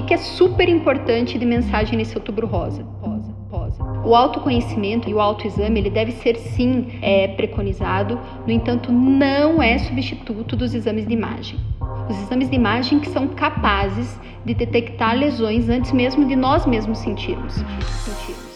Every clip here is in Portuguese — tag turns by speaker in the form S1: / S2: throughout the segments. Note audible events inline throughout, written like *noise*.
S1: que, que é super importante de mensagem nesse outubro rosa? Rosa, rosa. O autoconhecimento e o autoexame ele deve ser sim é, preconizado, no entanto, não é substituto dos exames de imagem. Os exames de imagem que são capazes de detectar lesões antes mesmo de nós mesmos sentirmos. sentirmos.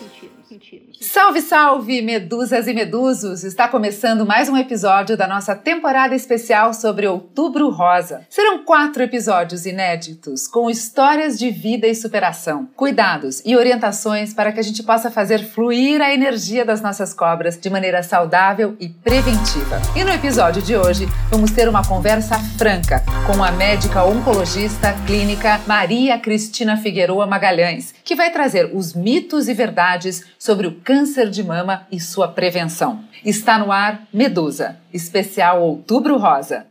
S2: Salve, salve, medusas e medusos! Está começando mais um episódio da nossa temporada especial sobre Outubro Rosa. Serão quatro episódios inéditos com histórias de vida e superação, cuidados e orientações para que a gente possa fazer fluir a energia das nossas cobras de maneira saudável e preventiva. E no episódio de hoje, vamos ter uma conversa franca com a médica oncologista clínica Maria Cristina Figueroa Magalhães, que vai trazer os mitos e verdades sobre o câncer câncer de mama e sua prevenção. Está no ar Medusa, especial Outubro Rosa.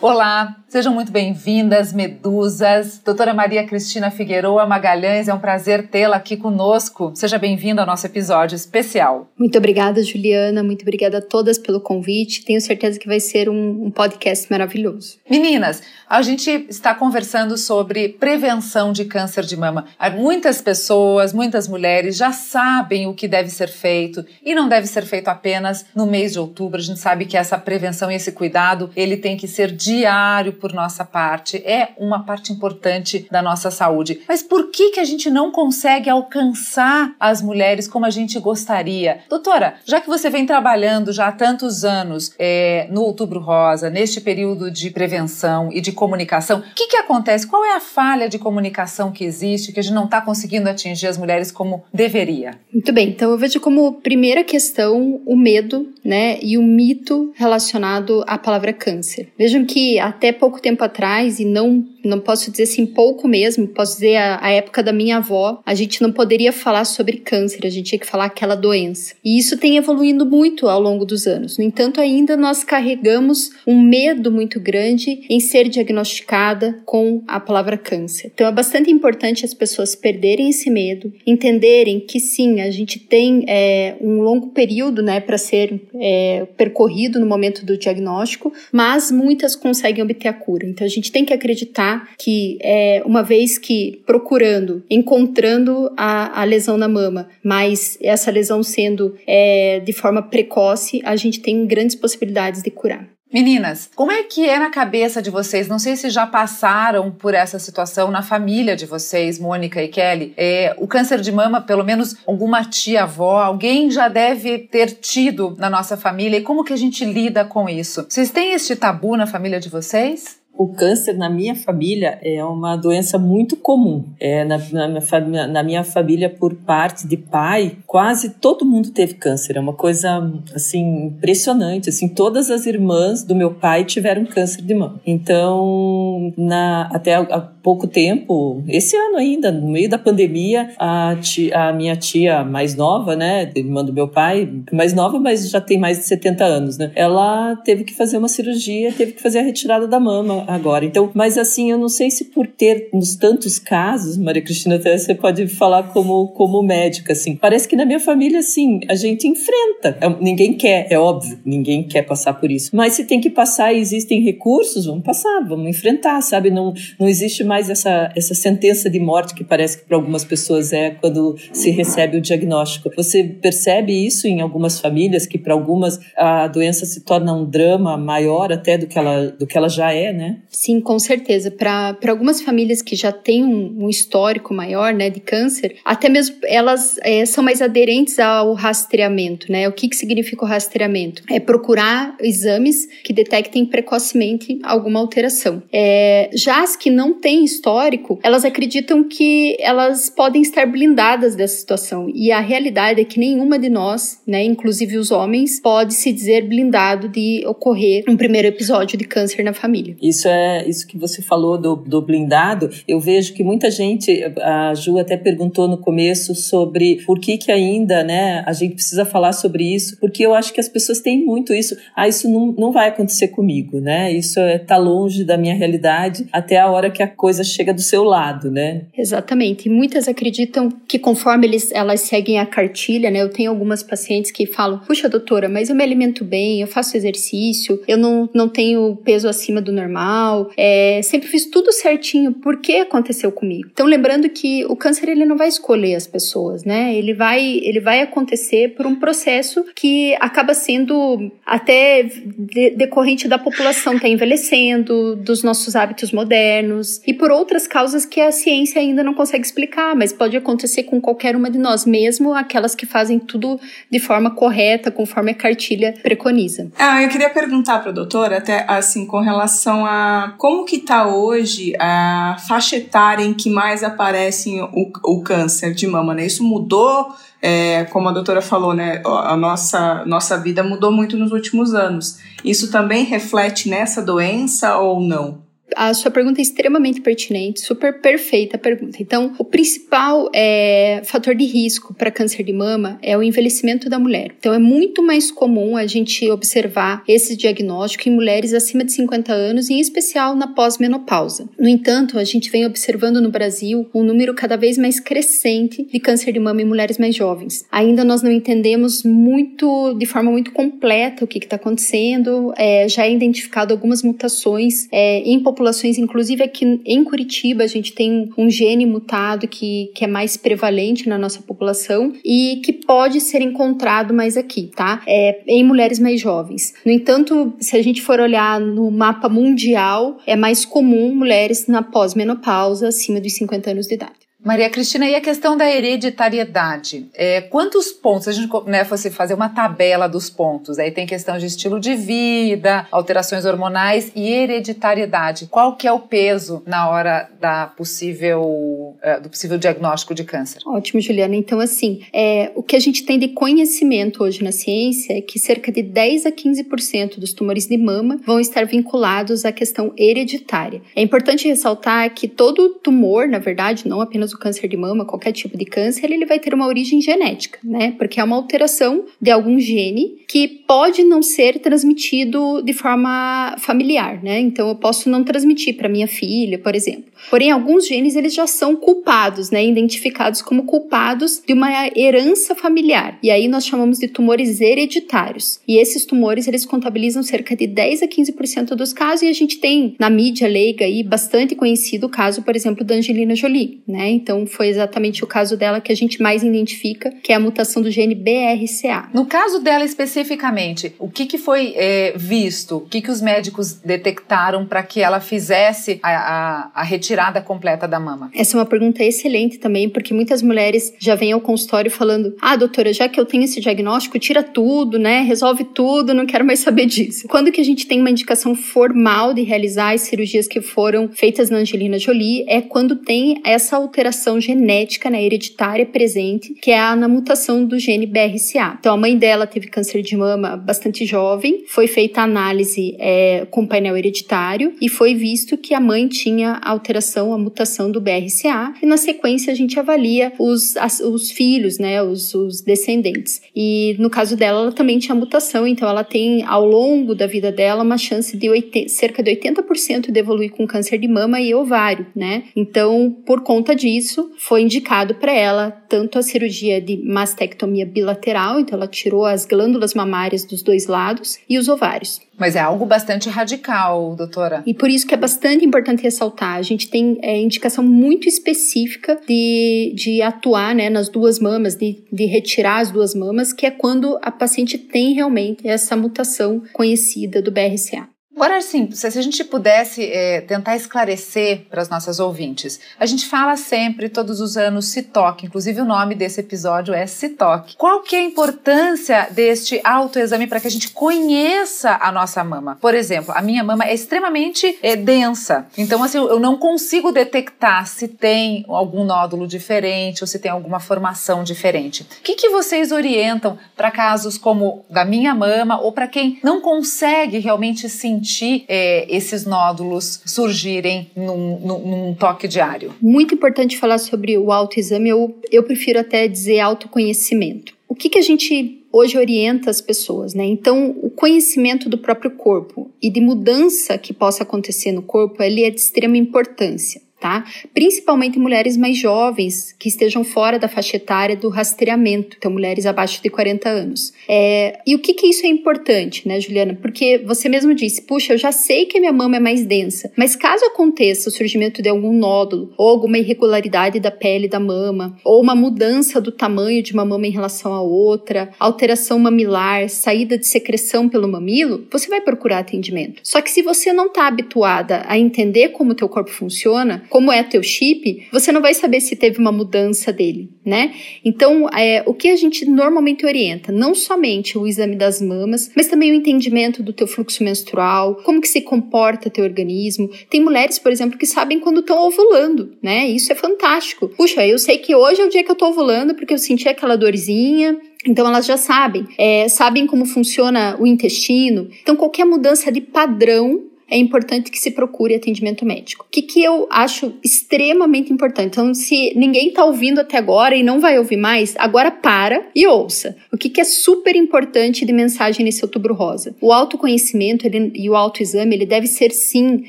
S2: Olá, Sejam muito bem-vindas, medusas. Doutora Maria Cristina Figueroa Magalhães, é um prazer tê-la aqui conosco. Seja bem-vinda ao nosso episódio especial.
S1: Muito obrigada, Juliana. Muito obrigada a todas pelo convite. Tenho certeza que vai ser um, um podcast maravilhoso.
S2: Meninas, a gente está conversando sobre prevenção de câncer de mama. Muitas pessoas, muitas mulheres já sabem o que deve ser feito e não deve ser feito apenas no mês de outubro. A gente sabe que essa prevenção e esse cuidado, ele tem que ser diário por nossa parte, é uma parte importante da nossa saúde. Mas por que, que a gente não consegue alcançar as mulheres como a gente gostaria? Doutora, já que você vem trabalhando já há tantos anos é, no Outubro Rosa, neste período de prevenção e de comunicação, o que, que acontece? Qual é a falha de comunicação que existe que a gente não está conseguindo atingir as mulheres como deveria?
S1: Muito bem, então eu vejo como primeira questão o medo né, e o mito relacionado à palavra câncer. Vejam que até pouco pouco tempo atrás, e não, não posso dizer assim pouco mesmo, posso dizer a, a época da minha avó, a gente não poderia falar sobre câncer, a gente tinha que falar aquela doença. E isso tem evoluindo muito ao longo dos anos. No entanto, ainda nós carregamos um medo muito grande em ser diagnosticada com a palavra câncer. Então é bastante importante as pessoas perderem esse medo, entenderem que sim, a gente tem é, um longo período né, para ser é, percorrido no momento do diagnóstico, mas muitas conseguem obter a cura. Então a gente tem que acreditar que é, uma vez que procurando, encontrando a, a lesão na mama, mas essa lesão sendo é, de forma precoce, a gente tem grandes possibilidades de curar.
S2: Meninas, como é que é na cabeça de vocês? Não sei se já passaram por essa situação na família de vocês, Mônica e Kelly. É, o câncer de mama, pelo menos alguma tia-avó, alguém já deve ter tido na nossa família. E como que a gente lida com isso? Vocês têm este tabu na família de vocês?
S3: O câncer na minha família é uma doença muito comum. É, na, na, minha, na, minha, família, por parte de pai, quase todo mundo teve câncer. É uma coisa, assim, impressionante. Assim, todas as irmãs do meu pai tiveram câncer de mama. Então, na, até há pouco tempo, esse ano ainda, no meio da pandemia, a, tia, a minha tia mais nova, né, irmã do meu pai, mais nova, mas já tem mais de 70 anos, né, ela teve que fazer uma cirurgia, teve que fazer a retirada da mama agora. Então, mas assim, eu não sei se por ter nos tantos casos, Maria Cristina, até você pode falar como, como médica, assim. Parece que na minha família, assim, a gente enfrenta. É, ninguém quer, é óbvio, ninguém quer passar por isso. Mas se tem que passar e existem recursos, vamos passar, vamos enfrentar, sabe? Não, não existe mais essa, essa sentença de morte que parece que para algumas pessoas é quando se recebe o diagnóstico. Você percebe isso em algumas famílias, que para algumas a doença se torna um drama maior até do que ela, do que ela já é, né?
S1: Sim, com certeza. Para algumas famílias que já têm um, um, histórico maior né, de câncer, até mesmo elas é, são mais aderentes ao rastreamento. Né? O que, que significa o rastreamento? É procurar exames que detectem precocemente alguma alteração. É, já as que não têm histórico, elas acreditam que elas podem estar blindadas dessa situação. E a realidade é que nenhuma de nós, né, inclusive os homens, pode se dizer blindado de ocorrer um primeiro episódio de câncer na família.
S3: Isso é isso que você falou do, do blindado. Eu vejo que muita gente, a Ju até perguntou no começo sobre por que que ainda, né, a gente precisa falar sobre isso, porque eu acho que as pessoas têm muito isso. Ah, isso não, não vai acontecer comigo, né? Isso é, tá longe da minha realidade até a hora que a coisa chega do seu lado, né?
S1: Exatamente. E muitas acreditam que conforme eles, elas seguem a cartilha, né? Eu tenho algumas pacientes que falam: "Puxa, doutora, mas eu me alimento bem, eu faço exercício, eu não, não tenho peso acima do normal, é, sempre fiz tudo certinho, por que aconteceu comigo? Então, lembrando que o câncer ele não vai escolher as pessoas, né? Ele vai, ele vai acontecer por um processo que acaba sendo até de, decorrente da população estar tá envelhecendo, dos nossos hábitos modernos e por outras causas que a ciência ainda não consegue explicar, mas pode acontecer com qualquer uma de nós, mesmo aquelas que fazem tudo de forma correta, conforme a cartilha preconiza.
S4: Ah, eu queria perguntar para a doutora, até assim, com relação a como que está hoje a faixa etária em que mais aparece o, o câncer de mama, né? Isso mudou? É, como a doutora falou, né, a nossa, nossa vida mudou muito nos últimos anos. Isso também reflete nessa doença ou não?
S1: A sua pergunta é extremamente pertinente, super perfeita a pergunta. Então, o principal é, fator de risco para câncer de mama é o envelhecimento da mulher. Então, é muito mais comum a gente observar esse diagnóstico em mulheres acima de 50 anos, em especial na pós-menopausa. No entanto, a gente vem observando no Brasil um número cada vez mais crescente de câncer de mama em mulheres mais jovens. Ainda nós não entendemos muito, de forma muito completa, o que está acontecendo. É, já é identificado algumas mutações é, em populações populações, inclusive aqui em Curitiba, a gente tem um gene mutado que, que é mais prevalente na nossa população e que pode ser encontrado mais aqui, tá? É, em mulheres mais jovens. No entanto, se a gente for olhar no mapa mundial, é mais comum mulheres na pós-menopausa acima dos 50 anos de idade.
S2: Maria Cristina, e a questão da hereditariedade? É, quantos pontos, a gente né, fosse fazer uma tabela dos pontos, aí tem questão de estilo de vida, alterações hormonais e hereditariedade. Qual que é o peso na hora da possível, uh, do possível diagnóstico de câncer?
S1: Ótimo, Juliana. Então, assim, é, o que a gente tem de conhecimento hoje na ciência é que cerca de 10 a 15% dos tumores de mama vão estar vinculados à questão hereditária. É importante ressaltar que todo tumor, na verdade, não apenas o câncer de mama, qualquer tipo de câncer, ele vai ter uma origem genética, né? Porque é uma alteração de algum gene que pode não ser transmitido de forma familiar, né? Então eu posso não transmitir para minha filha, por exemplo. Porém, alguns genes eles já são culpados, né? Identificados como culpados de uma herança familiar. E aí nós chamamos de tumores hereditários. E esses tumores eles contabilizam cerca de 10 a 15% dos casos e a gente tem na mídia leiga aí bastante conhecido o caso, por exemplo, da Angelina Jolie, né? Então foi exatamente o caso dela que a gente mais identifica, que é a mutação do gene BRCA.
S2: No caso dela especificamente, o que, que foi é, visto? O que, que os médicos detectaram para que ela fizesse a, a, a retirada completa da mama?
S1: Essa é uma pergunta excelente também, porque muitas mulheres já vêm ao consultório falando: ah, doutora, já que eu tenho esse diagnóstico, tira tudo, né? Resolve tudo, não quero mais *laughs* saber disso. Quando que a gente tem uma indicação formal de realizar as cirurgias que foram feitas na Angelina Jolie é quando tem essa alteração alteração genética né, hereditária presente, que é a na mutação do gene BRCA. Então, a mãe dela teve câncer de mama bastante jovem, foi feita análise é, com painel hereditário e foi visto que a mãe tinha a alteração, a mutação do BRCA, e na sequência a gente avalia os, as, os filhos, né, os, os descendentes. E no caso dela, ela também tinha mutação, então ela tem ao longo da vida dela uma chance de 80, cerca de 80% de evoluir com câncer de mama e ovário, né? Então, por conta disso, isso, foi indicado para ela tanto a cirurgia de mastectomia bilateral, então ela tirou as glândulas mamárias dos dois lados e os ovários.
S2: Mas é algo bastante radical, doutora.
S1: E por isso que é bastante importante ressaltar. A gente tem é, indicação muito específica de, de atuar né, nas duas mamas, de, de retirar as duas mamas, que é quando a paciente tem realmente essa mutação conhecida do BRCA.
S2: Agora, assim, se a gente pudesse é, tentar esclarecer para as nossas ouvintes, a gente fala sempre, todos os anos, CITOC, inclusive o nome desse episódio é CITOC. Qual que é a importância deste autoexame para que a gente conheça a nossa mama? Por exemplo, a minha mama é extremamente é, densa, então assim, eu não consigo detectar se tem algum nódulo diferente ou se tem alguma formação diferente. O que, que vocês orientam para casos como da minha mama ou para quem não consegue realmente sentir permitir é, esses nódulos surgirem num, num, num, toque diário?
S1: Muito importante falar sobre o autoexame, eu, eu prefiro até dizer autoconhecimento. O que, que a gente hoje orienta as pessoas, né? Então, o conhecimento do próprio corpo e de mudança que possa acontecer no corpo, ele é de extrema importância. Tá? Principalmente mulheres mais jovens que estejam fora da faixa etária do rastreamento, então mulheres abaixo de 40 anos. É, e o que que isso é importante, né, Juliana? Porque você mesmo disse, puxa, eu já sei que a minha mama é mais densa, mas caso aconteça o surgimento de algum nódulo ou alguma irregularidade da pele da mama, ou uma mudança do tamanho de uma mama em relação à outra, alteração mamilar, saída de secreção pelo mamilo, você vai procurar atendimento. Só que se você não está habituada a entender como o teu corpo funciona, como é teu chip, você não vai saber se teve uma mudança dele, né? Então, é, o que a gente normalmente orienta, não somente o exame das mamas, mas também o entendimento do teu fluxo menstrual, como que se comporta teu organismo. Tem mulheres, por exemplo, que sabem quando estão ovulando, né? Isso é fantástico. Puxa, eu sei que hoje é o dia que eu tô ovulando porque eu senti aquela dorzinha, então elas já sabem, é, sabem como funciona o intestino. Então qualquer mudança de padrão é importante que se procure atendimento médico. O que, que eu acho extremamente importante? Então, se ninguém está ouvindo até agora e não vai ouvir mais, agora para e ouça. O que, que é super importante de mensagem nesse outubro rosa? O autoconhecimento ele, e o autoexame, ele deve ser sim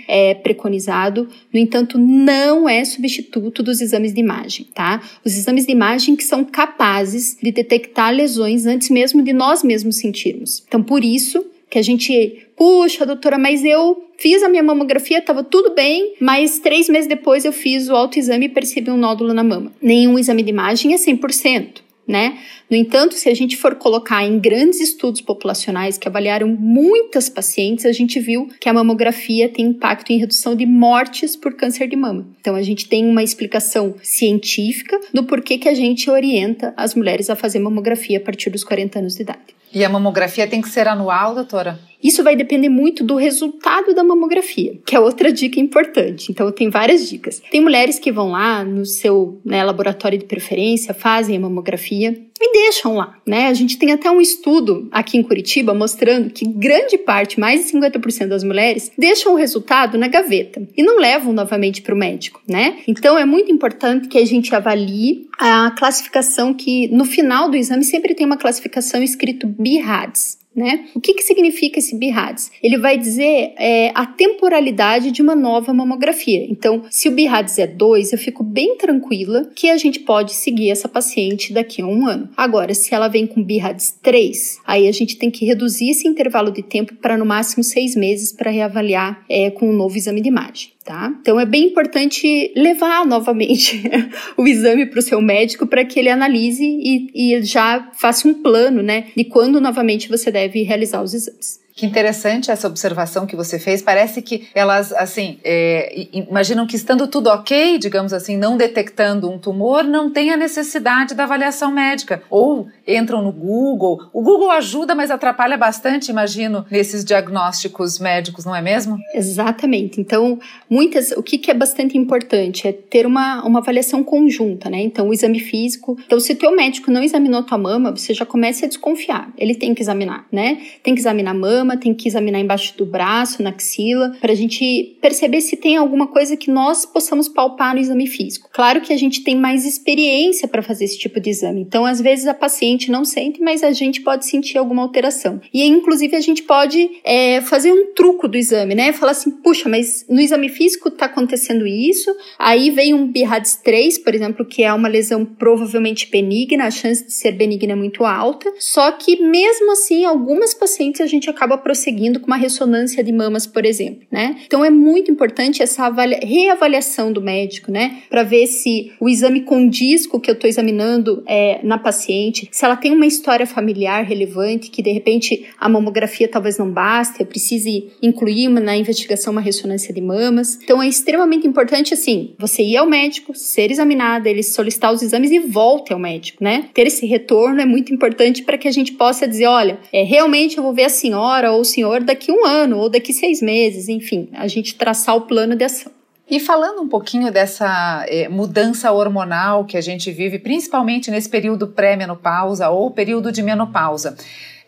S1: é, preconizado, no entanto, não é substituto dos exames de imagem, tá? Os exames de imagem que são capazes de detectar lesões antes mesmo de nós mesmos sentirmos. Então, por isso, que a gente, puxa, doutora, mas eu fiz a minha mamografia, estava tudo bem, mas três meses depois eu fiz o autoexame e percebi um nódulo na mama. Nenhum exame de imagem é 100%. Né? No entanto, se a gente for colocar em grandes estudos populacionais que avaliaram muitas pacientes, a gente viu que a mamografia tem impacto em redução de mortes por câncer de mama. Então, a gente tem uma explicação científica do porquê que a gente orienta as mulheres a fazer mamografia a partir dos 40 anos de idade.
S2: E a mamografia tem que ser anual, doutora?
S1: Isso vai depender muito do resultado da mamografia, que é outra dica importante. Então, tem várias dicas. Tem mulheres que vão lá no seu né, laboratório de preferência, fazem a mamografia e deixam lá, né? A gente tem até um estudo aqui em Curitiba mostrando que grande parte, mais de 50% das mulheres, deixam o resultado na gaveta e não levam novamente para o médico, né? Então, é muito importante que a gente avalie a classificação que no final do exame sempre tem uma classificação escrito BIRADS, né? O que, que significa esse BIRADS? Ele vai dizer é, a temporalidade de uma nova mamografia. Então, se o BIRADS é 2, eu fico bem tranquila que a gente pode seguir essa paciente daqui a um ano. Agora, se ela vem com BIRADS 3, aí a gente tem que reduzir esse intervalo de tempo para no máximo seis meses para reavaliar é, com um novo exame de imagem tá? Então é bem importante levar novamente *laughs* o exame para o seu médico para que ele analise e, e já faça um plano, né, de quando novamente você deve realizar os exames.
S2: Que interessante essa observação que você fez. Parece que elas, assim, é, imaginam que estando tudo ok, digamos assim, não detectando um tumor, não tem a necessidade da avaliação médica. Ou entram no Google. O Google ajuda, mas atrapalha bastante, imagino, nesses diagnósticos médicos, não é mesmo?
S1: Exatamente. Então, muitas, o que, que é bastante importante é ter uma, uma avaliação conjunta, né? Então, o exame físico. Então, se o teu médico não examinou tua mama, você já começa a desconfiar. Ele tem que examinar, né? Tem que examinar a mama tem que examinar embaixo do braço, na axila, para a gente perceber se tem alguma coisa que nós possamos palpar no exame físico. Claro que a gente tem mais experiência para fazer esse tipo de exame, então às vezes a paciente não sente, mas a gente pode sentir alguma alteração. E inclusive a gente pode é, fazer um truco do exame, né? Falar assim, puxa, mas no exame físico está acontecendo isso, aí vem um BIRADS 3, por exemplo, que é uma lesão provavelmente benigna, a chance de ser benigna é muito alta, só que mesmo assim, algumas pacientes a gente acaba prosseguindo com uma ressonância de mamas, por exemplo, né? Então é muito importante essa reavaliação do médico, né? Para ver se o exame com o que eu estou examinando é, na paciente, se ela tem uma história familiar relevante, que de repente a mamografia talvez não baste, eu precise incluir na investigação uma ressonância de mamas. Então é extremamente importante, assim, você ir ao médico, ser examinada, ele solicitar os exames e volte ao médico, né? Ter esse retorno é muito importante para que a gente possa dizer, olha, é, realmente eu vou ver a senhora ou o senhor daqui um ano ou daqui seis meses, enfim, a gente traçar o plano de ação.
S2: E falando um pouquinho dessa é, mudança hormonal que a gente vive, principalmente nesse período pré-menopausa ou período de menopausa,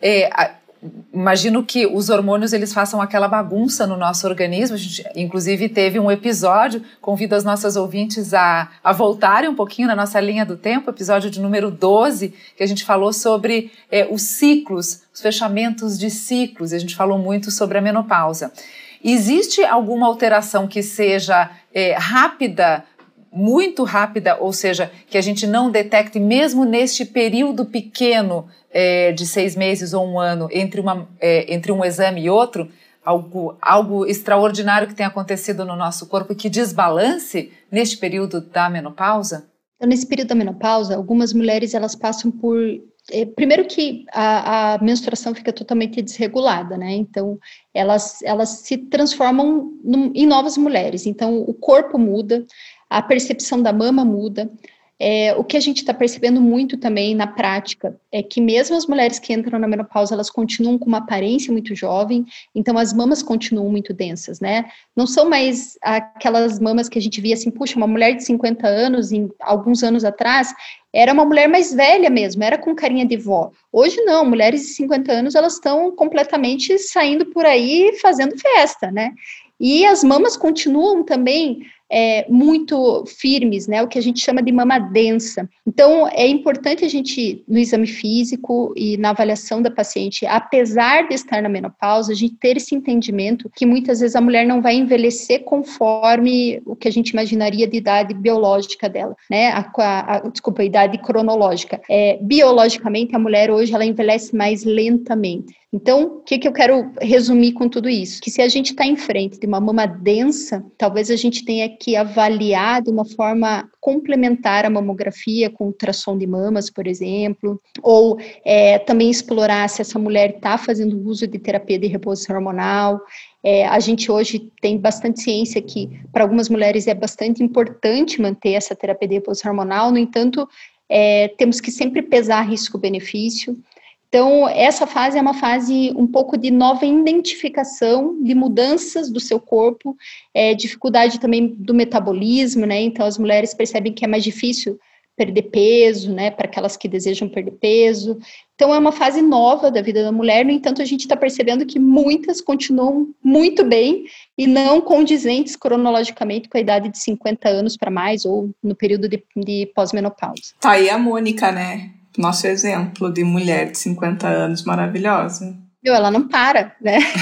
S2: é, imagino que os hormônios eles façam aquela bagunça no nosso organismo. A gente, inclusive, teve um episódio, convido as nossas ouvintes a, a voltarem um pouquinho na nossa linha do tempo, episódio de número 12, que a gente falou sobre é, os ciclos, os fechamentos de ciclos, a gente falou muito sobre a menopausa. Existe alguma alteração que seja é, rápida muito rápida, ou seja, que a gente não detecte mesmo neste período pequeno é, de seis meses ou um ano entre, uma, é, entre um exame e outro, algo, algo extraordinário que tenha acontecido no nosso corpo que desbalance neste período da menopausa?
S1: Então, nesse período da menopausa, algumas mulheres elas passam por é, primeiro que a, a, menstruação fica totalmente desregulada, né? Então elas elas se transformam num, em novas mulheres. Então o corpo muda, a percepção da mama muda. É, o que a gente está percebendo muito também na prática é que mesmo as mulheres que entram na menopausa, elas continuam com uma aparência muito jovem, então as mamas continuam muito densas, né? Não são mais aquelas mamas que a gente via assim, puxa, uma mulher de 50 anos, em alguns anos atrás, era uma mulher mais velha mesmo, era com carinha de vó. Hoje não, mulheres de 50 anos, elas estão completamente saindo por aí fazendo festa, né? E as mamas continuam também é, muito firmes, né? O que a gente chama de mama densa. Então, é importante a gente, no exame físico e na avaliação da paciente, apesar de estar na menopausa, a gente ter esse entendimento que muitas vezes a mulher não vai envelhecer conforme o que a gente imaginaria de idade biológica dela, né? A, a, a desculpa, a idade cronológica. É, biologicamente, a mulher hoje ela envelhece mais lentamente. Então, o que, que eu quero resumir com tudo isso? Que se a gente está em frente de uma mama densa, talvez a gente tenha que avaliar de uma forma complementar a mamografia com ultrassom de mamas, por exemplo, ou é, também explorar se essa mulher está fazendo uso de terapia de reposição hormonal. É, a gente hoje tem bastante ciência que para algumas mulheres é bastante importante manter essa terapia de reposição hormonal, no entanto, é, temos que sempre pesar risco-benefício. Então, essa fase é uma fase um pouco de nova identificação de mudanças do seu corpo, é, dificuldade também do metabolismo, né? Então, as mulheres percebem que é mais difícil perder peso, né? Para aquelas que desejam perder peso. Então, é uma fase nova da vida da mulher, no entanto, a gente está percebendo que muitas continuam muito bem e não condizentes cronologicamente com a idade de 50 anos para mais ou no período de, de pós-menopausa.
S4: Tá aí a Mônica, né? Nosso exemplo de mulher de 50 anos maravilhosa.
S1: Meu, ela não para, né? *laughs*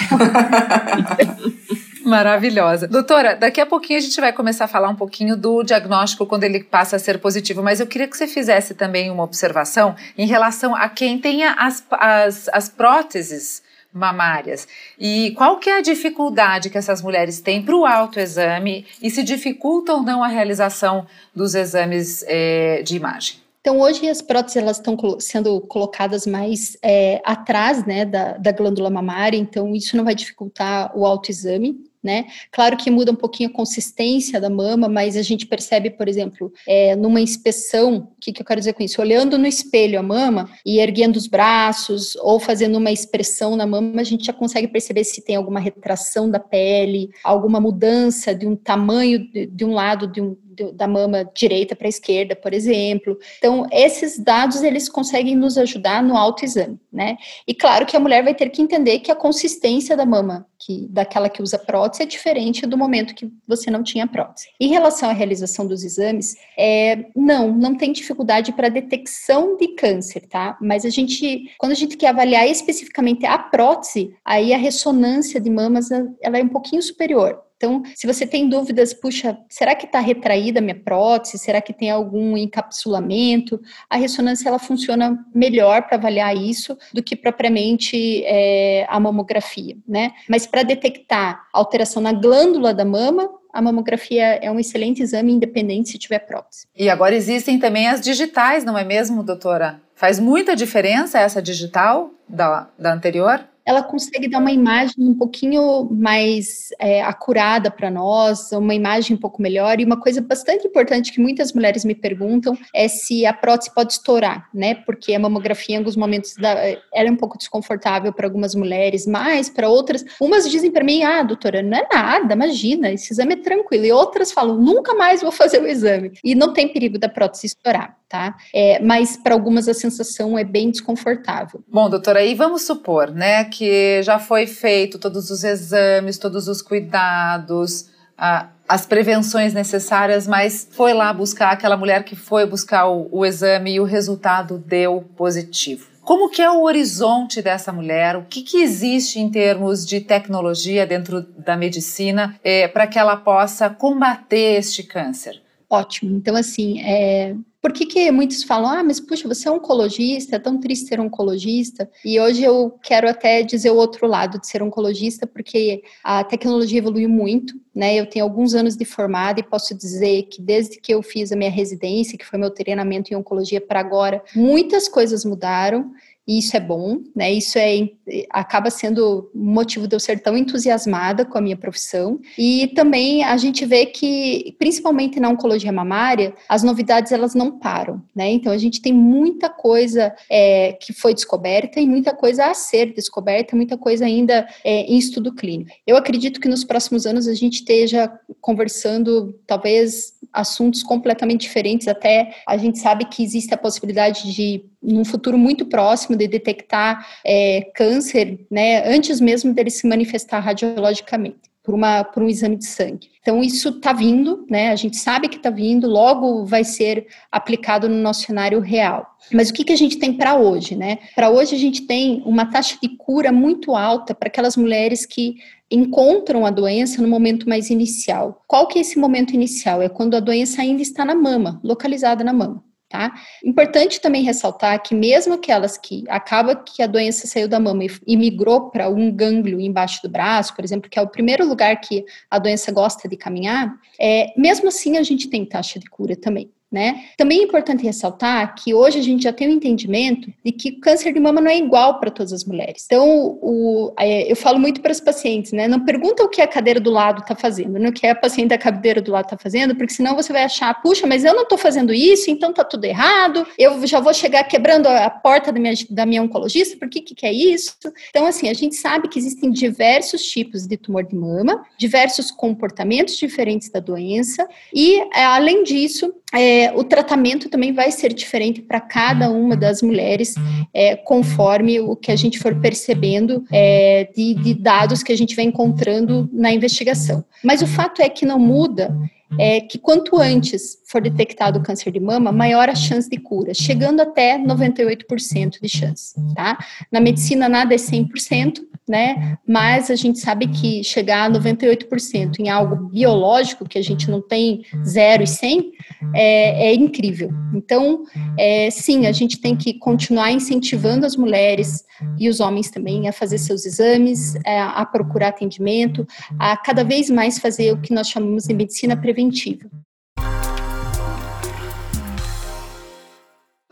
S2: Maravilhosa. Doutora, daqui a pouquinho a gente vai começar a falar um pouquinho do diagnóstico quando ele passa a ser positivo, mas eu queria que você fizesse também uma observação em relação a quem tenha as, as, as próteses mamárias. E qual que é a dificuldade que essas mulheres têm para o autoexame e se dificulta ou não a realização dos exames é, de imagem?
S1: Então, hoje as próteses elas estão sendo colocadas mais é, atrás né, da, da glândula mamária, então isso não vai dificultar o autoexame, né? Claro que muda um pouquinho a consistência da mama, mas a gente percebe, por exemplo, é, numa inspeção, o que, que eu quero dizer com isso? Olhando no espelho a mama e erguendo os braços ou fazendo uma expressão na mama, a gente já consegue perceber se tem alguma retração da pele, alguma mudança de um tamanho de, de um lado de um, da mama direita para esquerda, por exemplo. Então, esses dados eles conseguem nos ajudar no autoexame, né? E claro que a mulher vai ter que entender que a consistência da mama, que daquela que usa prótese, é diferente do momento que você não tinha prótese. Em relação à realização dos exames, é, não, não tem dificuldade para detecção de câncer, tá? Mas a gente, quando a gente quer avaliar especificamente a prótese, aí a ressonância de mamas ela é um pouquinho superior. Então, se você tem dúvidas, puxa, será que está retraída a minha prótese? Será que tem algum encapsulamento? A ressonância ela funciona melhor para avaliar isso do que propriamente é, a mamografia, né? Mas para detectar alteração na glândula da mama, a mamografia é um excelente exame, independente se tiver prótese.
S2: E agora existem também as digitais, não é mesmo, doutora? Faz muita diferença essa digital da, da anterior?
S1: Ela consegue dar uma imagem um pouquinho mais é, acurada para nós, uma imagem um pouco melhor. E uma coisa bastante importante que muitas mulheres me perguntam é se a prótese pode estourar, né? Porque a mamografia, em alguns momentos, ela é um pouco desconfortável para algumas mulheres, mas para outras, umas dizem para mim: ah, doutora, não é nada, imagina, esse exame é tranquilo. E outras falam: nunca mais vou fazer o exame. E não tem perigo da prótese estourar tá? É, mas para algumas a sensação é bem desconfortável.
S2: Bom, doutora, aí vamos supor, né, que já foi feito todos os exames, todos os cuidados, a, as prevenções necessárias, mas foi lá buscar aquela mulher que foi buscar o, o exame e o resultado deu positivo. Como que é o horizonte dessa mulher? O que, que existe em termos de tecnologia dentro da medicina é, para que ela possa combater este câncer?
S1: Ótimo. Então, assim, é, por que, que muitos falam, ah, mas puxa, você é oncologista, é tão triste ser oncologista? E hoje eu quero até dizer o outro lado de ser oncologista, porque a tecnologia evoluiu muito, né? Eu tenho alguns anos de formada e posso dizer que desde que eu fiz a minha residência, que foi meu treinamento em oncologia para agora, muitas coisas mudaram e isso é bom, né? Isso é acaba sendo motivo de eu ser tão entusiasmada com a minha profissão. E também a gente vê que, principalmente na oncologia mamária, as novidades elas não param, né? Então a gente tem muita coisa é, que foi descoberta e muita coisa a ser descoberta, muita coisa ainda é, em estudo clínico. Eu acredito que nos próximos anos a gente esteja conversando, talvez assuntos completamente diferentes. Até a gente sabe que existe a possibilidade de num futuro muito próximo de detectar é, câncer, né, antes mesmo dele se manifestar radiologicamente, por, uma, por um exame de sangue. Então, isso está vindo, né, a gente sabe que está vindo, logo vai ser aplicado no nosso cenário real. Mas o que, que a gente tem para hoje, né? Para hoje a gente tem uma taxa de cura muito alta para aquelas mulheres que encontram a doença no momento mais inicial. Qual que é esse momento inicial? É quando a doença ainda está na mama, localizada na mama. Tá? Importante também ressaltar que mesmo aquelas que acaba que a doença saiu da mama e, migrou para um gânglio embaixo do braço, por exemplo, que é o primeiro lugar que a doença gosta de caminhar, é, mesmo assim a gente tem taxa de cura também. Né? Também é importante ressaltar que hoje a gente já tem o um entendimento de que câncer de mama não é igual para todas as mulheres. Então, o, é, eu falo muito para os pacientes, né? Não pergunta o que a cadeira do lado está fazendo, não o que a paciente da cadeira do lado está fazendo, porque senão você vai achar, puxa, mas eu não estou fazendo isso, então está tudo errado, eu já vou chegar quebrando a porta da minha, da minha oncologista, por que, que, que é isso? Então, assim, a gente sabe que existem diversos tipos de tumor de mama, diversos comportamentos diferentes da doença, e, é, além disso, é, o tratamento também vai ser diferente para cada uma das mulheres, é, conforme o que a gente for percebendo é, de, de dados que a gente vai encontrando na investigação. Mas o fato é que não muda é que quanto antes for detectado o câncer de mama, maior a chance de cura, chegando até 98% de chance, tá? Na medicina nada é 100%, né? Mas a gente sabe que chegar a 98% em algo biológico, que a gente não tem 0 e 100, é, é incrível. Então, é, sim, a gente tem que continuar incentivando as mulheres e os homens também a fazer seus exames, é, a procurar atendimento, a cada vez mais fazer o que nós chamamos de medicina preventiva.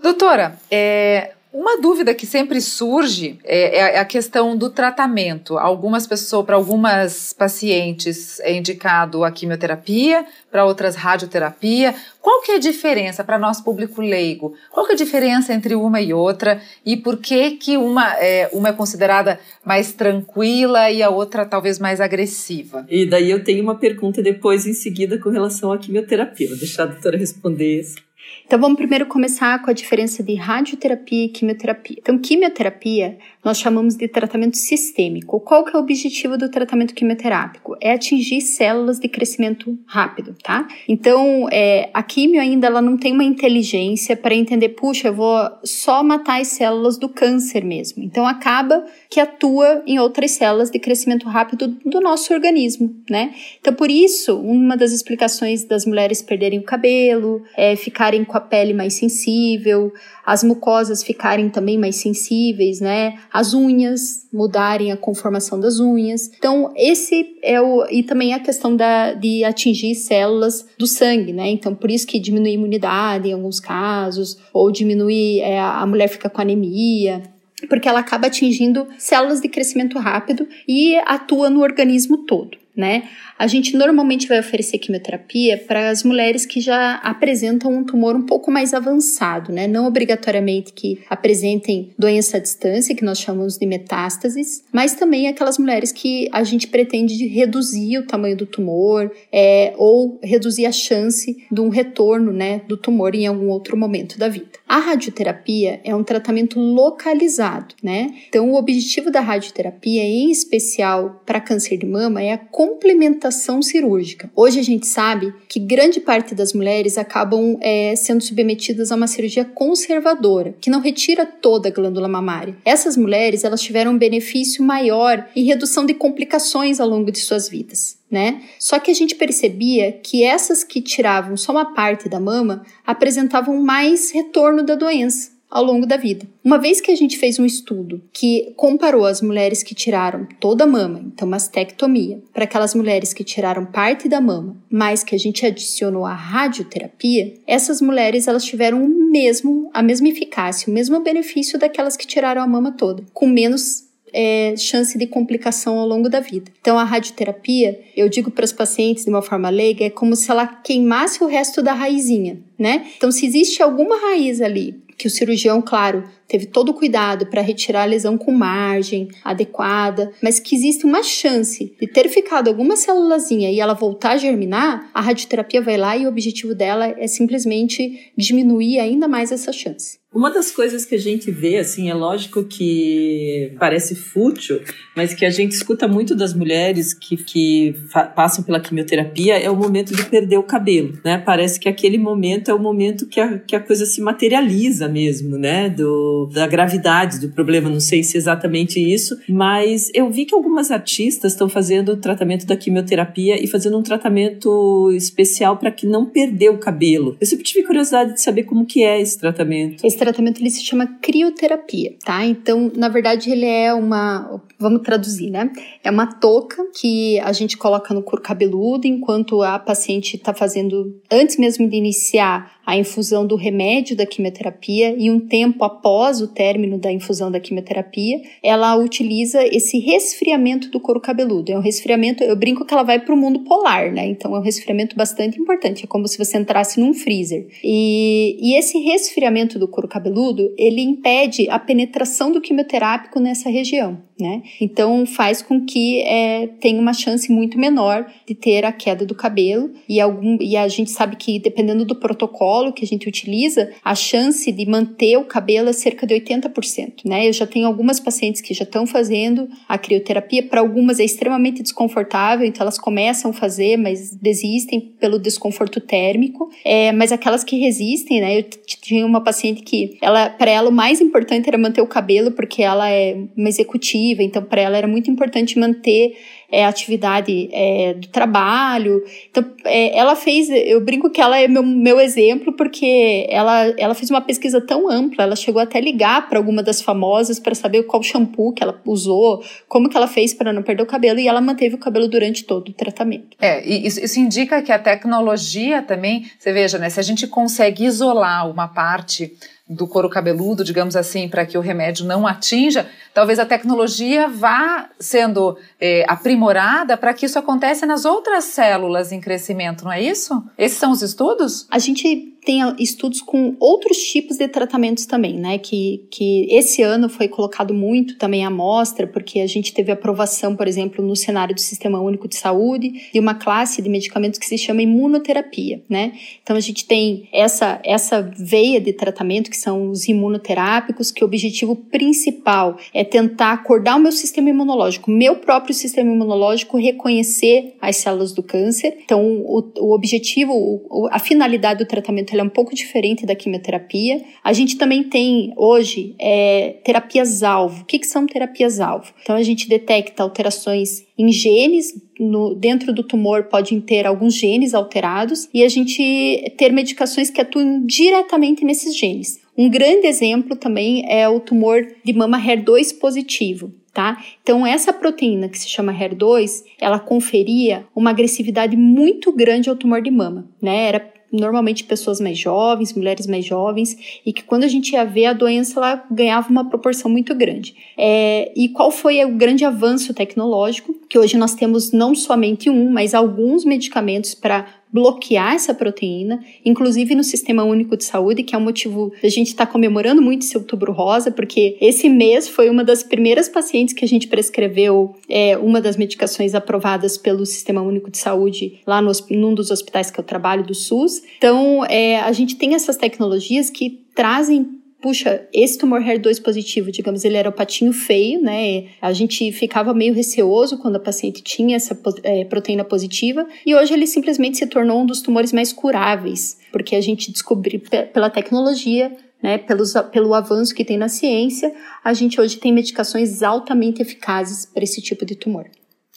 S2: Doutora, é, uma dúvida que sempre surge é, é, a questão do tratamento. Algumas pessoas, para algumas pacientes é indicado a quimioterapia, para outras radioterapia. Qual que é a diferença para nosso público leigo? Qual que é a diferença entre uma e outra e por que que uma é, uma é considerada mais tranquila e a outra talvez mais agressiva?
S3: E daí eu tenho uma pergunta depois em seguida com relação à quimioterapia. Vou deixar a doutora responder isso.
S1: Então vamos primeiro começar com a diferença de radioterapia e quimioterapia. Então, quimioterapia nós chamamos de tratamento sistêmico. Qual que é o objetivo do tratamento quimioterápico? É atingir células de crescimento rápido, tá? Então, é, a quimio ainda ela não tem uma inteligência para entender, puxa, eu vou só matar as células do câncer mesmo. Então, acaba que atua em outras células de crescimento rápido do nosso organismo, né? Então, por isso, uma das explicações das mulheres perderem o cabelo, é, ficarem com a pele mais sensível, as mucosas ficarem também mais sensíveis, né? As unhas mudarem a conformação das unhas. Então, esse é o. E também a questão da, de atingir células do sangue, né? Então, por isso que diminui a imunidade em alguns casos, ou diminui. É, a mulher fica com anemia porque ela acaba atingindo células de crescimento rápido e atua no organismo todo né? A gente normalmente vai oferecer quimioterapia para as mulheres que já apresentam um tumor um pouco mais avançado, né? Não obrigatoriamente que apresentem doença à distância, que nós chamamos de metástases, mas também aquelas mulheres que a gente pretende reduzir o tamanho do tumor é, ou reduzir a chance de um retorno, né, do tumor em algum outro momento da vida. A radioterapia é um tratamento localizado, né? Então, o objetivo da radioterapia, em especial para câncer de mama, é a complementação cirúrgica. Hoje a gente sabe que grande parte das mulheres acabam é, sendo submetidas a uma cirurgia conservadora, que não retira toda a glândula mamária. Essas mulheres, elas tiveram um benefício maior em redução de complicações ao longo de suas vidas né? Só que a gente percebia que essas que tiravam só uma parte da mama apresentavam mais retorno da doença ao longo da vida. Uma vez que a gente fez um estudo que comparou as mulheres que tiraram toda a mama, então mastectomia, para aquelas mulheres que tiraram parte da mama, mas que a gente adicionou a radioterapia, essas mulheres elas tiveram o mesmo, a mesma eficácia, o mesmo benefício daquelas que tiraram a mama toda, com menos é, chance de complicação ao longo da vida. Então, a radioterapia, eu digo para os pacientes de uma forma leiga, é como se ela queimasse o resto da raizinha, né? Então, se existe alguma raiz ali que o cirurgião, claro, teve todo o cuidado para retirar a lesão com margem adequada, mas que existe uma chance de ter ficado alguma célulazinha e ela voltar a germinar, a radioterapia vai lá e o objetivo dela é simplesmente diminuir ainda mais essa chance.
S3: Uma das coisas que a gente vê, assim, é lógico que parece fútil, mas que a gente escuta muito das mulheres que, que passam pela quimioterapia é o momento de perder o cabelo, né? Parece que aquele momento é o momento que a, que a coisa se materializa mesmo, né? Do, da gravidade do problema, não sei se é exatamente isso, mas eu vi que algumas artistas estão fazendo o tratamento da quimioterapia e fazendo um tratamento especial para que não perder o cabelo. Eu sempre tive curiosidade de saber como que é esse tratamento.
S1: Esse tratamento ele se chama crioterapia, tá? Então, na verdade, ele é uma, vamos traduzir, né? É uma touca que a gente coloca no couro cabeludo enquanto a paciente está fazendo, antes mesmo de iniciar a infusão do remédio da quimioterapia e um tempo após o término da infusão da quimioterapia, ela utiliza esse resfriamento do couro cabeludo. É um resfriamento, eu brinco que ela vai para o mundo polar, né? Então é um resfriamento bastante importante, é como se você entrasse num freezer. E, e esse resfriamento do couro cabeludo, ele impede a penetração do quimioterápico nessa região, né? Então faz com que é, tenha uma chance muito menor de ter a queda do cabelo e, algum, e a gente sabe que dependendo do protocolo que a gente utiliza, a chance de manter o cabelo é cerca de 80%, né? Eu já tenho algumas pacientes que já estão fazendo a crioterapia, para algumas é extremamente desconfortável, então elas começam a fazer, mas desistem pelo desconforto térmico. É, mas aquelas que resistem, né? Eu tinha uma paciente que ela, para ela o mais importante era manter o cabelo, porque ela é uma executiva, então para ela era muito importante manter é, atividade é, do trabalho. Então, é, ela fez, eu brinco que ela é meu, meu exemplo, porque ela, ela fez uma pesquisa tão ampla, ela chegou até ligar para alguma das famosas para saber qual shampoo que ela usou, como que ela fez para não perder o cabelo, e ela manteve o cabelo durante todo o tratamento.
S2: É, e isso, isso indica que a tecnologia também, você veja, né, se a gente consegue isolar uma parte do couro cabeludo, digamos assim, para que o remédio não atinja, talvez a tecnologia vá sendo é, aprimorada para que isso aconteça nas outras células em crescimento, não é isso? Esses são os estudos?
S1: A gente tem estudos com outros tipos de tratamentos também, né? Que, que esse ano foi colocado muito também à mostra, porque a gente teve aprovação, por exemplo, no cenário do Sistema Único de Saúde, de uma classe de medicamentos que se chama imunoterapia, né? Então a gente tem essa, essa veia de tratamento, que são os imunoterápicos, que o objetivo principal é tentar acordar o meu sistema imunológico, meu próprio sistema imunológico, reconhecer as células do câncer. Então, o, o objetivo, a finalidade do tratamento tratamento é um pouco diferente da quimioterapia. A gente também tem hoje é, terapias-alvo. O que, que são terapias-alvo? Então a gente detecta alterações em genes, no, dentro do tumor podem ter alguns genes alterados e a gente ter medicações que atuam diretamente nesses genes. Um grande exemplo também é o tumor de mama HER2 positivo. Tá? Então essa proteína que se chama HER2, ela conferia uma agressividade muito grande ao tumor de mama, né? Era normalmente pessoas mais jovens, mulheres mais jovens, e que quando a gente ia ver a doença, ela ganhava uma proporção muito grande. É, e qual foi o grande avanço tecnológico? Que hoje nós temos não somente um, mas alguns medicamentos para bloquear essa proteína, inclusive no Sistema Único de Saúde, que é o um motivo da gente estar tá comemorando muito esse Outubro Rosa, porque esse mês foi uma das primeiras pacientes que a gente prescreveu é, uma das medicações aprovadas pelo Sistema Único de Saúde lá no, num dos hospitais que eu trabalho, do SUS. Então, é, a gente tem essas tecnologias que trazem puxa, esse tumor HER2 positivo, digamos, ele era o patinho feio, né? A gente ficava meio receoso quando a paciente tinha essa é, proteína positiva, e hoje ele simplesmente se tornou um dos tumores mais curáveis, porque a gente descobriu pela tecnologia né, pelos, pelo avanço que tem na ciência, a gente hoje tem medicações altamente eficazes para esse tipo de tumor.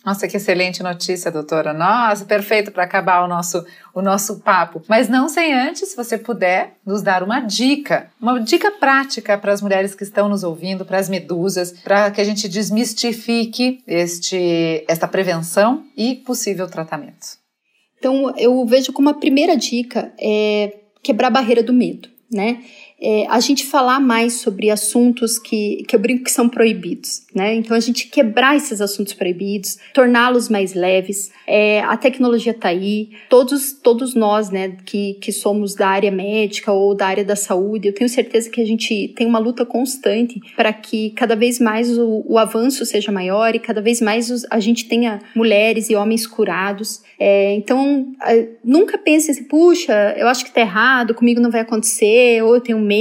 S2: Nossa, que excelente notícia, doutora. Nossa, perfeito para acabar o nosso, o nosso papo. Mas não sem antes, se você puder, nos dar uma dica, uma dica prática para as mulheres que estão nos ouvindo, para as medusas, para que a gente desmistifique este, esta prevenção e possível tratamento.
S1: Então, eu vejo como a primeira dica é quebrar a barreira do medo, né? É, a gente falar mais sobre assuntos que, que eu brinco que são proibidos, né? Então a gente quebrar esses assuntos proibidos, torná-los mais leves. É, a tecnologia está aí, todos, todos nós, né, que, que somos da área médica ou da área da saúde, eu tenho certeza que a gente tem uma luta constante para que cada vez mais o, o, avanço seja maior e cada vez mais os, a gente tenha mulheres e homens curados. É, então, nunca pense assim, puxa, eu acho que está errado, comigo não vai acontecer, ou eu tenho medo,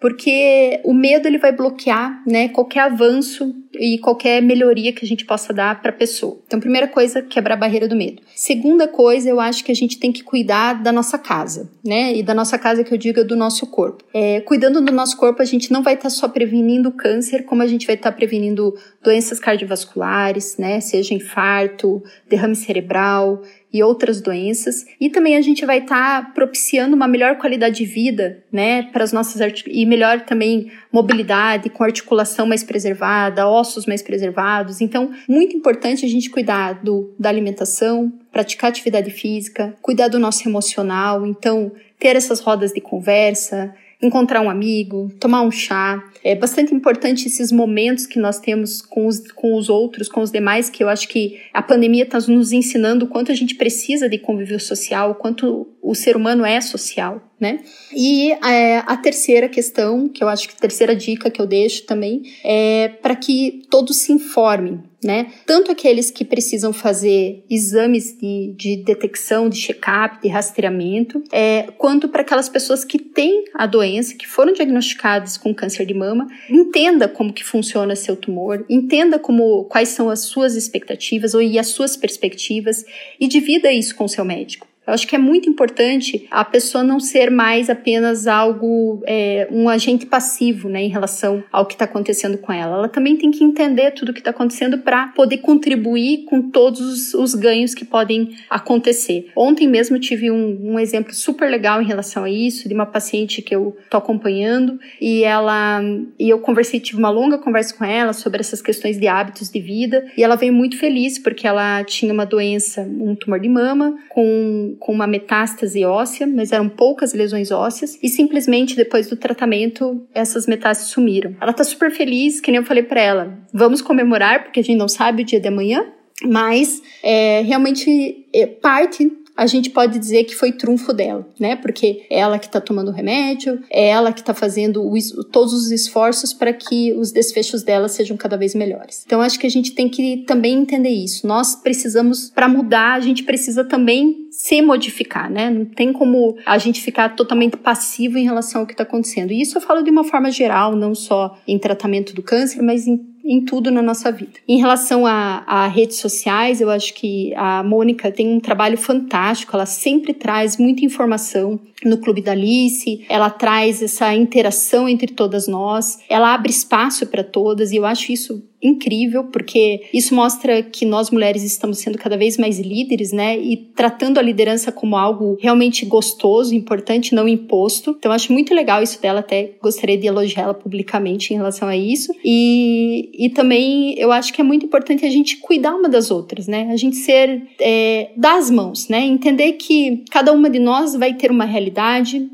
S1: porque o medo ele vai bloquear, né, qualquer avanço e qualquer melhoria que a gente possa dar para a pessoa. Então, primeira coisa, quebrar a barreira do medo. Segunda coisa, eu acho que a gente tem que cuidar da nossa casa, né? E da nossa casa que eu digo é do nosso corpo. É, cuidando do nosso corpo, a gente não vai estar tá só prevenindo câncer, como a gente vai estar tá prevenindo doenças cardiovasculares, né? Seja infarto, derrame cerebral, e outras doenças. E também a gente vai estar tá propiciando uma melhor qualidade de vida, né, para as nossas e melhor também mobilidade, com articulação mais preservada, ossos mais preservados. Então, muito importante a gente cuidar do, da alimentação, praticar atividade física, cuidar do nosso emocional. Então, ter essas rodas de conversa, encontrar um amigo, tomar um chá. É bastante importante esses momentos que nós temos com os, com os outros, com os demais, que eu acho que a pandemia está nos ensinando o quanto a gente precisa de convívio social, o quanto o ser humano é social, né? E é, a terceira questão, que eu acho que a terceira dica que eu deixo também, é para que todos se informem, né? Tanto aqueles que precisam fazer exames de, de detecção, de check-up, de rastreamento, é, quanto para aquelas pessoas que têm a doença, que foram diagnosticadas com câncer de mama, entenda como que funciona seu tumor, entenda como quais são as suas expectativas ou e as suas perspectivas e divida isso com seu médico. Eu acho que é muito importante a pessoa não ser mais apenas algo, é, um agente passivo, né, em relação ao que está acontecendo com ela. Ela também tem que entender tudo o que está acontecendo para poder contribuir com todos os ganhos que podem acontecer. Ontem mesmo tive um, um exemplo super legal em relação a isso, de uma paciente que eu estou acompanhando e ela, e eu conversei, tive uma longa conversa com ela sobre essas questões de hábitos de vida e ela veio muito feliz porque ela tinha uma doença, um tumor de mama com com uma metástase óssea, mas eram poucas lesões ósseas, e simplesmente depois do tratamento essas metástases sumiram. Ela tá super feliz, que nem eu falei para ela, vamos comemorar, porque a gente não sabe o dia de amanhã, mas é, realmente é, parte a gente pode dizer que foi trunfo dela, né? Porque é ela que está tomando o remédio, é ela que está fazendo o, todos os esforços para que os desfechos dela sejam cada vez melhores. Então acho que a gente tem que também entender isso. Nós precisamos, para mudar, a gente precisa também se modificar, né? Não tem como a gente ficar totalmente passivo em relação ao que está acontecendo. E isso eu falo de uma forma geral, não só em tratamento do câncer, mas em em tudo na nossa vida. Em relação a, a, redes sociais, eu acho que a Mônica tem um trabalho fantástico, ela sempre traz muita informação no Clube da Alice, ela traz essa interação entre todas nós, ela abre espaço para todas e eu acho isso incrível, porque isso mostra que nós mulheres estamos sendo cada vez mais líderes, né? E tratando a liderança como algo realmente gostoso, importante, não imposto. Então, acho muito legal isso dela, até gostaria de elogiar ela publicamente em relação a isso. E, e também eu acho que é muito importante a gente cuidar uma das outras, né? A gente ser é, das mãos, né? Entender que cada uma de nós vai ter uma realidade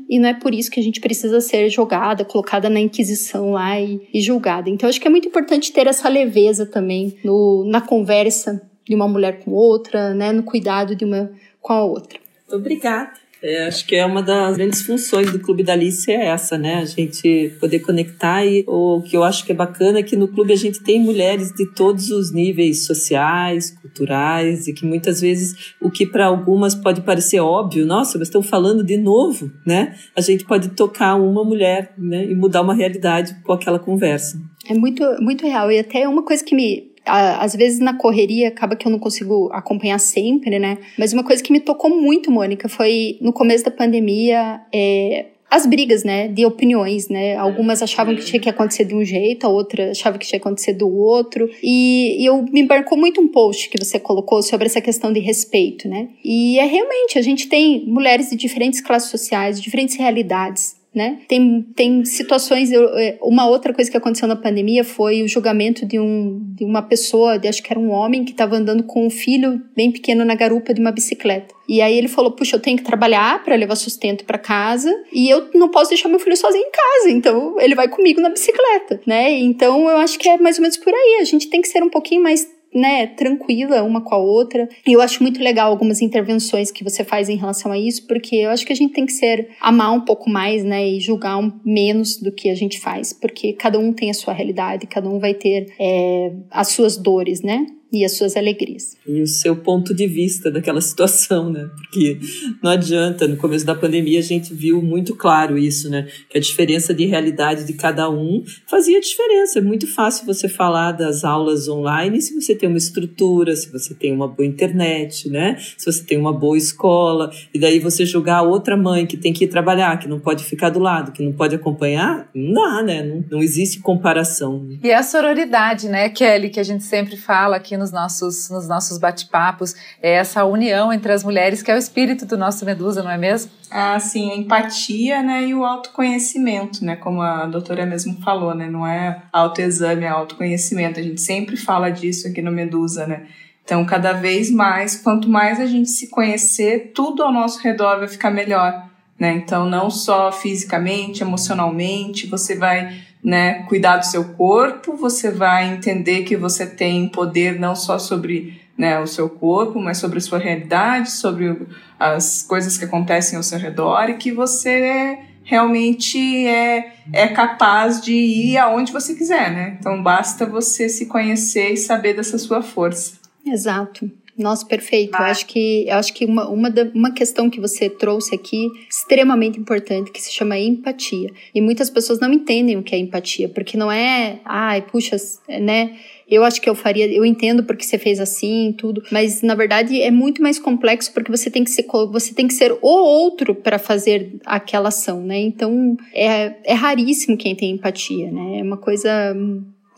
S1: e não é por isso que a gente precisa ser jogada, colocada na Inquisição lá e, e julgada. Então, acho que é muito importante ter essa leveza também no, na conversa de uma mulher com outra, né, no cuidado de uma com a outra.
S3: Obrigada. É, acho que é uma das grandes funções do Clube da Alice é essa, né? A gente poder conectar e o que eu acho que é bacana é que no clube a gente tem mulheres de todos os níveis sociais, culturais e que muitas vezes o que para algumas pode parecer óbvio, nossa, mas estão falando de novo, né? A gente pode tocar uma mulher, né, e mudar uma realidade com aquela conversa.
S1: É muito muito real e até uma coisa que me às vezes na correria acaba que eu não consigo acompanhar sempre, né? Mas uma coisa que me tocou muito, Mônica, foi no começo da pandemia, é, as brigas, né, de opiniões, né? Algumas achavam que tinha que acontecer de um jeito, a outra achava que tinha que acontecer do outro. E, e eu me embarcou muito um post que você colocou sobre essa questão de respeito, né? E é realmente, a gente tem mulheres de diferentes classes sociais, de diferentes realidades né? Tem, tem situações. É, uma outra coisa que aconteceu na pandemia foi o julgamento de, um, de uma pessoa, de, acho que era um homem, que estava andando com um filho bem pequeno na garupa de uma bicicleta. E aí ele falou: Puxa, eu tenho que trabalhar para levar sustento para casa e eu não posso deixar meu filho sozinho em casa, então ele vai comigo na bicicleta, né? Então eu acho que é mais ou menos por aí. A gente tem que ser um pouquinho mais né, tranquila uma com a outra. E eu acho muito legal algumas intervenções que você faz em relação a isso, porque eu acho que a gente tem que ser amar um pouco mais, né, e julgar um, menos do que a gente faz, porque cada um tem a sua realidade, cada um vai ter é, as suas dores, né? E as suas alegrias.
S3: E o seu ponto de vista daquela *laughs* situação, né? Porque não adianta, no começo da pandemia a gente viu muito claro isso, né? Que a diferença de realidade de cada um fazia diferença. É muito fácil você falar das aulas online se você tem uma estrutura, se você tem uma boa internet, né? Se você tem uma boa escola, e daí você julgar a outra mãe que tem que ir trabalhar, que não pode ficar do lado, que não pode acompanhar, não dá, né? Não, não existe comparação.
S2: E a sororidade, né, Kelly, que a gente sempre fala aqui nos nossos, nos nossos bate-papos, é essa união entre as mulheres, que é o espírito do nosso Medusa, não é mesmo?
S4: Ah, sim, a empatia, né, e o autoconhecimento, né, como a doutora mesmo falou, né, não é autoexame, é autoconhecimento, a gente sempre fala disso aqui no Medusa, né, então, cada vez mais, quanto mais a gente se conhecer, tudo ao nosso redor vai ficar melhor, né? Então, não só fisicamente, emocionalmente, você vai né, cuidar do seu corpo, você vai entender que você tem poder não só sobre né, o seu corpo, mas sobre a sua realidade, sobre as coisas que acontecem ao seu redor e que você realmente é, é capaz de ir aonde você quiser, né? Então basta você se conhecer e saber dessa sua força.
S1: Exato. Nossa, perfeito. Eu acho que, eu acho que uma, uma, da, uma questão que você trouxe aqui, extremamente importante, que se chama empatia. E muitas pessoas não entendem o que é empatia, porque não é, ai, puxa, né? Eu acho que eu faria, eu entendo porque você fez assim, tudo, mas na verdade é muito mais complexo porque você tem que ser, você tem que ser o outro para fazer aquela ação, né? Então é, é raríssimo quem tem empatia, né? É uma coisa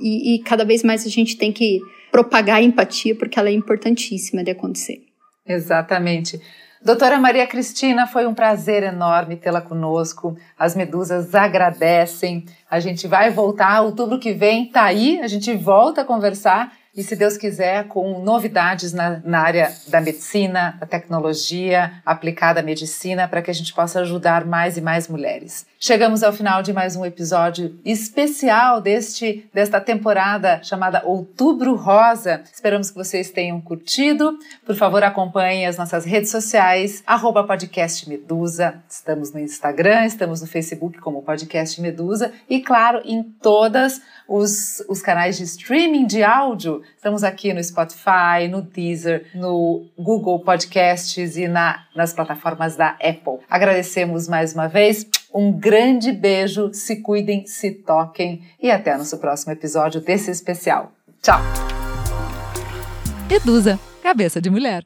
S1: e, e cada vez mais a gente tem que propagar a empatia, porque ela é importantíssima de acontecer.
S2: Exatamente. Doutora Maria Cristina, foi um prazer enorme tê-la conosco. As medusas agradecem. A gente vai voltar, outubro que vem tá aí, a gente volta a conversar e, se Deus quiser, com novidades na, na área da medicina, da tecnologia aplicada à medicina, para que a gente possa ajudar mais e mais mulheres. Chegamos ao final de mais um episódio especial deste desta temporada chamada Outubro Rosa. Esperamos que vocês tenham curtido. Por favor, acompanhem as nossas redes sociais, arroba podcast Medusa. Estamos no Instagram, estamos no Facebook como Podcast Medusa e, claro, em todas os, os canais de streaming de áudio. Estamos aqui no Spotify, no Deezer, no Google Podcasts e na, nas plataformas da Apple. Agradecemos mais uma vez. Um grande beijo, se cuidem, se toquem e até nosso próximo episódio desse especial. Tchau!
S5: Edusa, cabeça de mulher.